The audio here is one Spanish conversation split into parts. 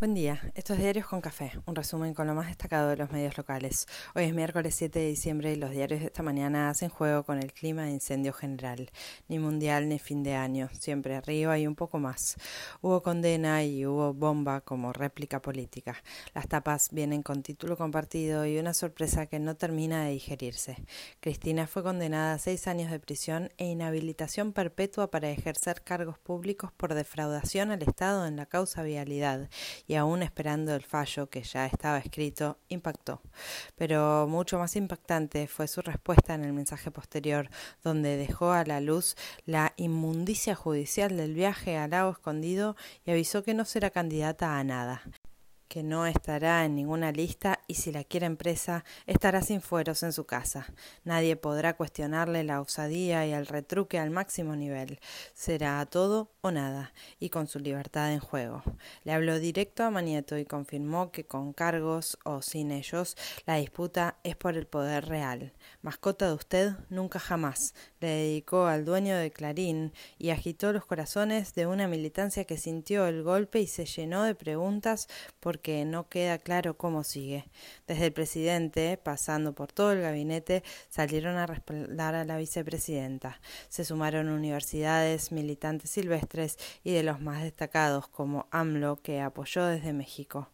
Buen día, estos Diarios con Café, un resumen con lo más destacado de los medios locales. Hoy es miércoles 7 de diciembre y los diarios de esta mañana hacen juego con el clima de incendio general. Ni mundial ni fin de año, siempre arriba y un poco más. Hubo condena y hubo bomba como réplica política. Las tapas vienen con título compartido y una sorpresa que no termina de digerirse. Cristina fue condenada a seis años de prisión e inhabilitación perpetua para ejercer cargos públicos por defraudación al Estado en la causa vialidad y aún esperando el fallo que ya estaba escrito, impactó. Pero mucho más impactante fue su respuesta en el mensaje posterior, donde dejó a la luz la inmundicia judicial del viaje al lago escondido y avisó que no será candidata a nada que no estará en ninguna lista y si la quiere empresa estará sin fueros en su casa. Nadie podrá cuestionarle la osadía y el retruque al máximo nivel. Será a todo o nada y con su libertad en juego. Le habló directo a Manieto y confirmó que con cargos o sin ellos la disputa es por el poder real. Mascota de usted nunca jamás. Le dedicó al dueño de Clarín y agitó los corazones de una militancia que sintió el golpe y se llenó de preguntas por que no queda claro cómo sigue. Desde el presidente, pasando por todo el gabinete, salieron a respaldar a la vicepresidenta. Se sumaron universidades, militantes silvestres y de los más destacados como AMLO, que apoyó desde México.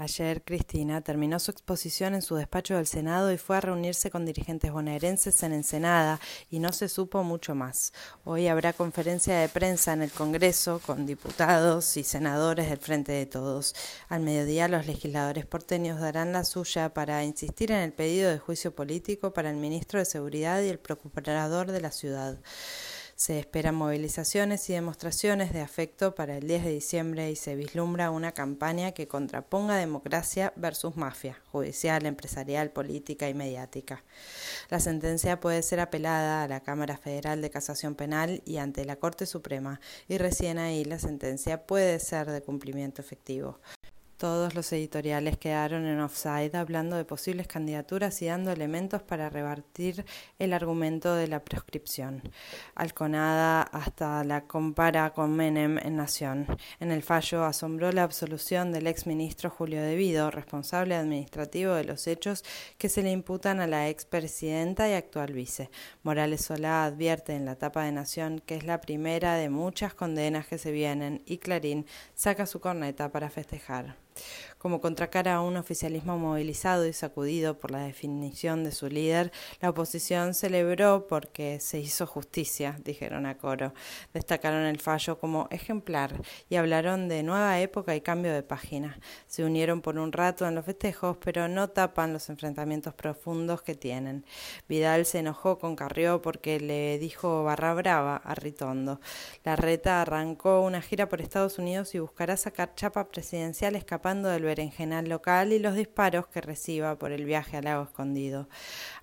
Ayer Cristina terminó su exposición en su despacho del Senado y fue a reunirse con dirigentes bonaerenses en Ensenada y no se supo mucho más. Hoy habrá conferencia de prensa en el Congreso con diputados y senadores del Frente de Todos. Al mediodía los legisladores porteños darán la suya para insistir en el pedido de juicio político para el ministro de Seguridad y el procurador de la ciudad. Se esperan movilizaciones y demostraciones de afecto para el 10 de diciembre y se vislumbra una campaña que contraponga democracia versus mafia, judicial, empresarial, política y mediática. La sentencia puede ser apelada a la Cámara Federal de Casación Penal y ante la Corte Suprema, y recién ahí la sentencia puede ser de cumplimiento efectivo. Todos los editoriales quedaron en offside hablando de posibles candidaturas y dando elementos para rebatir el argumento de la proscripción. Alconada hasta la compara con Menem en Nación. En el fallo asombró la absolución del exministro Julio Devido, responsable administrativo de los hechos que se le imputan a la expresidenta y actual vice. Morales Solá advierte en la tapa de Nación que es la primera de muchas condenas que se vienen y Clarín saca su corneta para festejar como contracara a un oficialismo movilizado y sacudido por la definición de su líder, la oposición celebró porque se hizo justicia, dijeron a coro. Destacaron el fallo como ejemplar y hablaron de nueva época y cambio de página. Se unieron por un rato en los festejos, pero no tapan los enfrentamientos profundos que tienen. Vidal se enojó con Carrió porque le dijo barra brava a Ritondo. La reta arrancó una gira por Estados Unidos y buscará sacar chapa presidencial escapando del berenjenal local y los disparos que reciba por el viaje al lago escondido.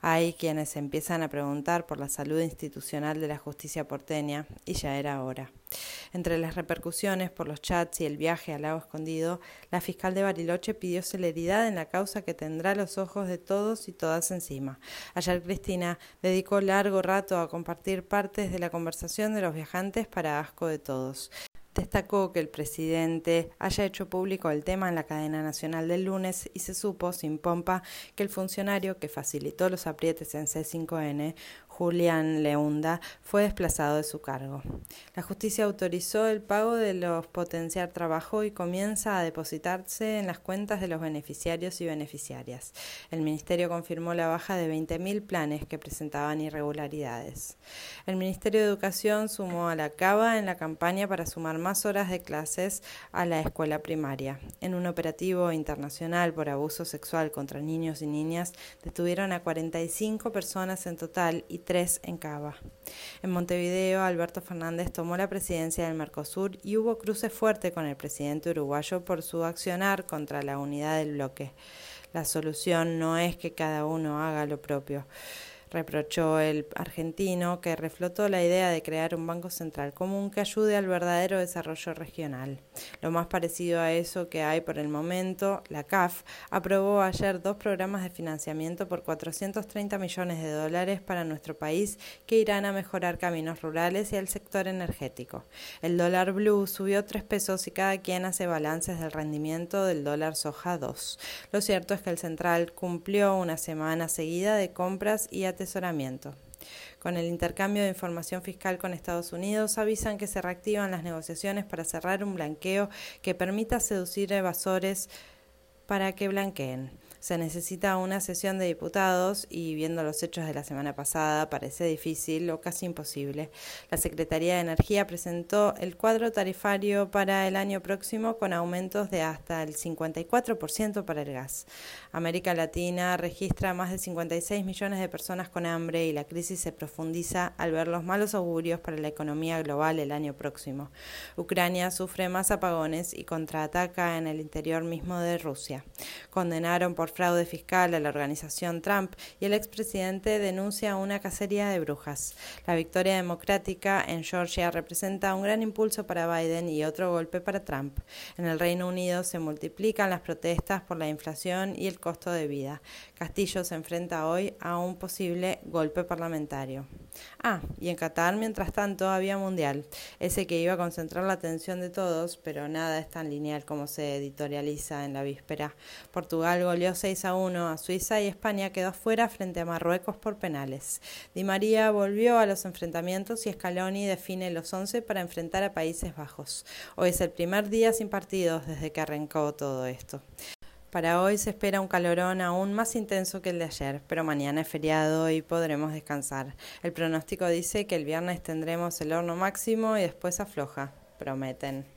Hay quienes empiezan a preguntar por la salud institucional de la justicia porteña y ya era hora. Entre las repercusiones por los chats y el viaje al lago escondido, la fiscal de Bariloche pidió celeridad en la causa que tendrá los ojos de todos y todas encima. Ayer Cristina dedicó largo rato a compartir partes de la conversación de los viajantes para asco de todos. Destacó que el presidente haya hecho público el tema en la cadena nacional del lunes y se supo, sin pompa, que el funcionario que facilitó los aprietes en C5N Julián Leunda, fue desplazado de su cargo. La justicia autorizó el pago de los potenciar trabajo y comienza a depositarse en las cuentas de los beneficiarios y beneficiarias. El Ministerio confirmó la baja de 20.000 planes que presentaban irregularidades. El Ministerio de Educación sumó a la CABA en la campaña para sumar más horas de clases a la escuela primaria. En un operativo internacional por abuso sexual contra niños y niñas, detuvieron a 45 personas en total y tres en Cava. En Montevideo, Alberto Fernández tomó la presidencia del Mercosur y hubo cruce fuerte con el presidente uruguayo por su accionar contra la unidad del bloque. La solución no es que cada uno haga lo propio. Reprochó el argentino, que reflotó la idea de crear un banco central común que ayude al verdadero desarrollo regional. Lo más parecido a eso que hay por el momento, la CAF aprobó ayer dos programas de financiamiento por 430 millones de dólares para nuestro país que irán a mejorar caminos rurales y el sector energético. El dólar blue subió 3 pesos y cada quien hace balances del rendimiento del dólar soja 2. Lo cierto es que el central cumplió una semana seguida de compras y atesoramiento. Con el intercambio de información fiscal con Estados Unidos, avisan que se reactivan las negociaciones para cerrar un blanqueo que permita seducir evasores para que blanqueen se necesita una sesión de diputados y viendo los hechos de la semana pasada parece difícil o casi imposible. La Secretaría de Energía presentó el cuadro tarifario para el año próximo con aumentos de hasta el 54% para el gas. América Latina registra más de 56 millones de personas con hambre y la crisis se profundiza al ver los malos augurios para la economía global el año próximo. Ucrania sufre más apagones y contraataca en el interior mismo de Rusia. Condenaron fraude fiscal a la organización Trump y el expresidente denuncia una cacería de brujas. La victoria democrática en Georgia representa un gran impulso para Biden y otro golpe para Trump. En el Reino Unido se multiplican las protestas por la inflación y el costo de vida. Castillo se enfrenta hoy a un posible golpe parlamentario. Ah, y en Qatar, mientras tanto, había Mundial, ese que iba a concentrar la atención de todos, pero nada es tan lineal como se editorializa en la víspera. Portugal goleó 6 a 1 a Suiza y España quedó fuera frente a Marruecos por penales. Di María volvió a los enfrentamientos y Scaloni define los 11 para enfrentar a Países Bajos. Hoy es el primer día sin partidos desde que arrancó todo esto. Para hoy se espera un calorón aún más intenso que el de ayer, pero mañana es feriado y podremos descansar. El pronóstico dice que el viernes tendremos el horno máximo y después afloja, prometen.